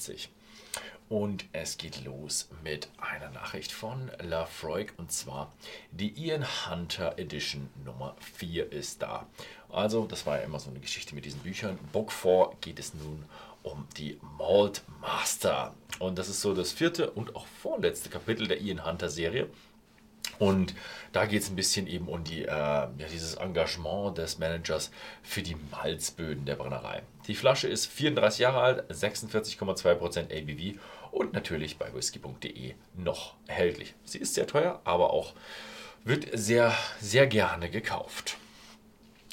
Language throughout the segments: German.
2020. Und es geht los mit einer Nachricht von Lafroig und zwar die Ian Hunter Edition Nummer 4 ist da. Also, das war ja immer so eine Geschichte mit diesen Büchern. Book 4 geht es nun um die Malt Master. Und das ist so das vierte und auch vorletzte Kapitel der Ian Hunter Serie. Und da geht es ein bisschen eben um die, äh, ja, dieses Engagement des Managers für die Malzböden der Brennerei. Die Flasche ist 34 Jahre alt, 46,2% ABV und natürlich bei whisky.de noch erhältlich. Sie ist sehr teuer, aber auch wird sehr, sehr gerne gekauft.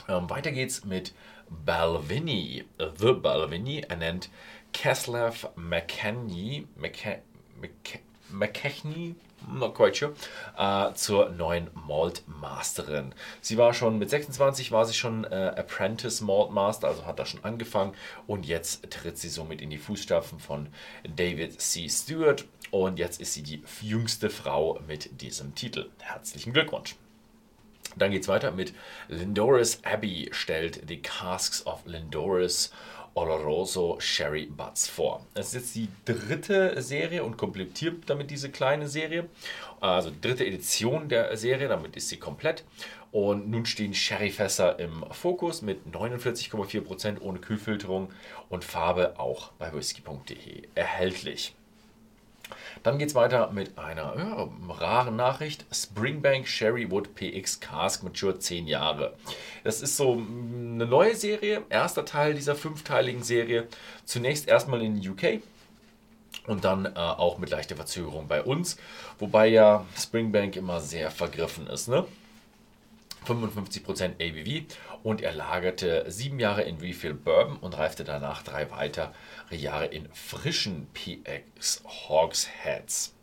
Ähm, weiter geht's mit Balvenie. The Balvenie ernennt Keslev McKenney, McKechnie, not quite sure, äh, zur neuen Malt Masterin. Sie war schon mit 26 war sie schon äh, Apprentice Malt Master, also hat da schon angefangen und jetzt tritt sie somit in die Fußstapfen von David C. Stewart und jetzt ist sie die jüngste Frau mit diesem Titel. Herzlichen Glückwunsch. Dann geht es weiter mit Lindoris Abbey stellt die Casks of Lindoris Oloroso Sherry Butts vor. Es ist jetzt die dritte Serie und komplettiert damit diese kleine Serie. Also dritte Edition der Serie, damit ist sie komplett. Und nun stehen Sherryfässer im Fokus mit 49,4% ohne Kühlfilterung und Farbe auch bei whisky.de erhältlich. Dann geht es weiter mit einer ja, raren Nachricht. Springbank Sherrywood PX Cask Mature 10 Jahre. Das ist so eine neue Serie, erster Teil dieser fünfteiligen Serie. Zunächst erstmal in UK, und dann äh, auch mit leichter Verzögerung bei uns, wobei ja Springbank immer sehr vergriffen ist. Ne? 55% ABV und er lagerte sieben Jahre in Refill Bourbon und reifte danach drei weitere Jahre in frischen PX Hogsheads.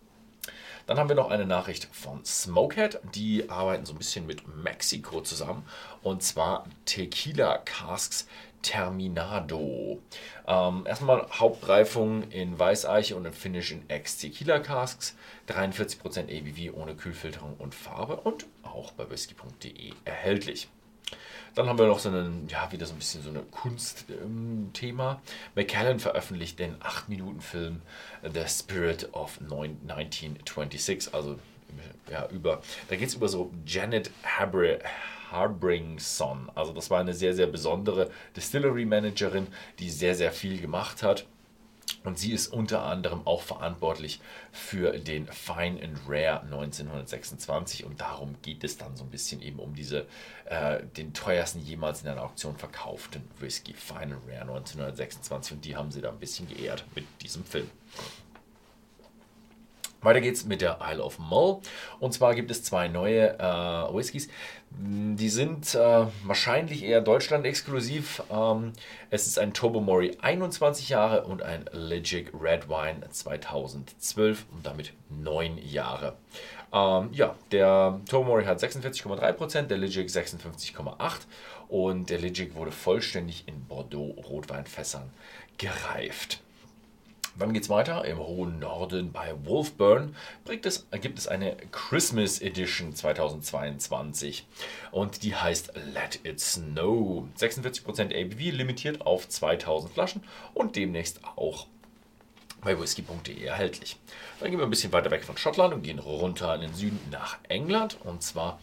Dann haben wir noch eine Nachricht von Smokehead. Die arbeiten so ein bisschen mit Mexiko zusammen. Und zwar Tequila Casks Terminado. Ähm, erstmal Hauptreifung in Weißeiche und im Finish in Ex-Tequila Casks. 43% ABV ohne Kühlfilterung und Farbe und auch bei whisky.de erhältlich. Dann haben wir noch so einen, ja, wieder so ein bisschen so eine Kunstthema. Ähm, McKellen veröffentlicht den 8-Minuten-Film The Spirit of 1926, also ja, über, da geht es über so Janet Habre, Harbringson. Also das war eine sehr, sehr besondere Distillery-Managerin, die sehr, sehr viel gemacht hat. Und sie ist unter anderem auch verantwortlich für den Fine and Rare 1926 und darum geht es dann so ein bisschen eben um diese, äh, den teuersten jemals in einer Auktion verkauften Whisky Fine and Rare 1926 und die haben sie da ein bisschen geehrt mit diesem Film. Weiter geht's mit der Isle of Mull. Und zwar gibt es zwei neue äh, Whiskys. Die sind äh, wahrscheinlich eher Deutschland exklusiv. Ähm, es ist ein Tobermory 21 Jahre und ein Legic Red Wine 2012 und damit 9 Jahre. Ähm, ja, der Tobermory hat 46,3%, der Legic 56,8% und der Legic wurde vollständig in Bordeaux Rotweinfässern gereift. Dann geht es weiter im hohen Norden bei Wolfburn. Es, gibt es eine Christmas Edition 2022 und die heißt Let It Snow. 46% ABV, limitiert auf 2000 Flaschen und demnächst auch bei whisky.de erhältlich. Dann gehen wir ein bisschen weiter weg von Schottland und gehen runter in den Süden nach England. Und zwar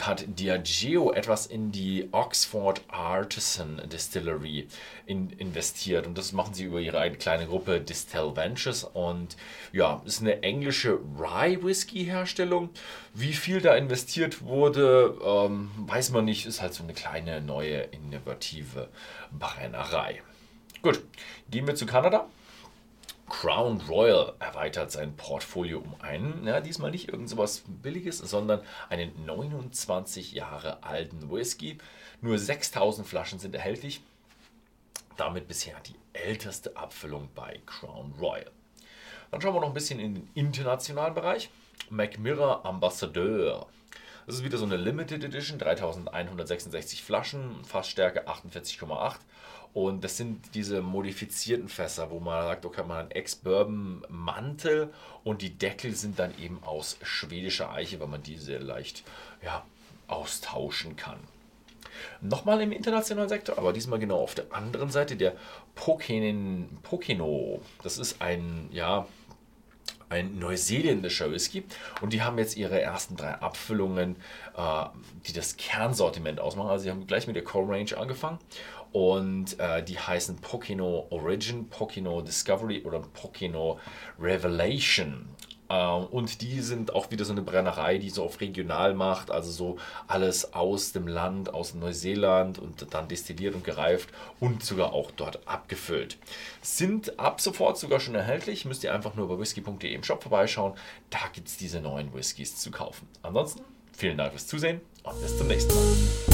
hat Diageo etwas in die Oxford Artisan Distillery in, investiert. Und das machen sie über ihre eigene kleine Gruppe Distill Ventures. Und ja, ist eine englische Rye Whisky Herstellung. Wie viel da investiert wurde, ähm, weiß man nicht. Ist halt so eine kleine, neue, innovative Brennerei. Gut, gehen wir zu Kanada. Crown Royal erweitert sein Portfolio um einen, ja, diesmal nicht irgend sowas Billiges, sondern einen 29 Jahre alten Whisky. Nur 6000 Flaschen sind erhältlich. Damit bisher die älteste Abfüllung bei Crown Royal. Dann schauen wir noch ein bisschen in den internationalen Bereich. McMirror Ambassadeur. Das ist wieder so eine Limited Edition, 3166 Flaschen, Fassstärke 48,8 und das sind diese modifizierten Fässer, wo man sagt, okay, man hat einen Ex-Bourbon-Mantel und die Deckel sind dann eben aus schwedischer Eiche, weil man diese leicht ja, austauschen kann. Nochmal im internationalen Sektor, aber diesmal genau auf der anderen Seite der Poken, Pokeno. Das ist ein, ja, ein neuseeländischer Whisky und die haben jetzt ihre ersten drei Abfüllungen, äh, die das Kernsortiment ausmachen. Also sie haben gleich mit der Core Range angefangen und äh, die heißen Pokino Origin, Pokino Discovery oder Pokino Revelation. Ähm, und die sind auch wieder so eine Brennerei, die so auf regional macht, also so alles aus dem Land, aus Neuseeland und dann destilliert und gereift und sogar auch dort abgefüllt. Sind ab sofort sogar schon erhältlich, müsst ihr einfach nur bei whisky.de im Shop vorbeischauen. Da gibt es diese neuen Whiskys zu kaufen. Ansonsten vielen Dank fürs Zusehen und bis zum nächsten Mal.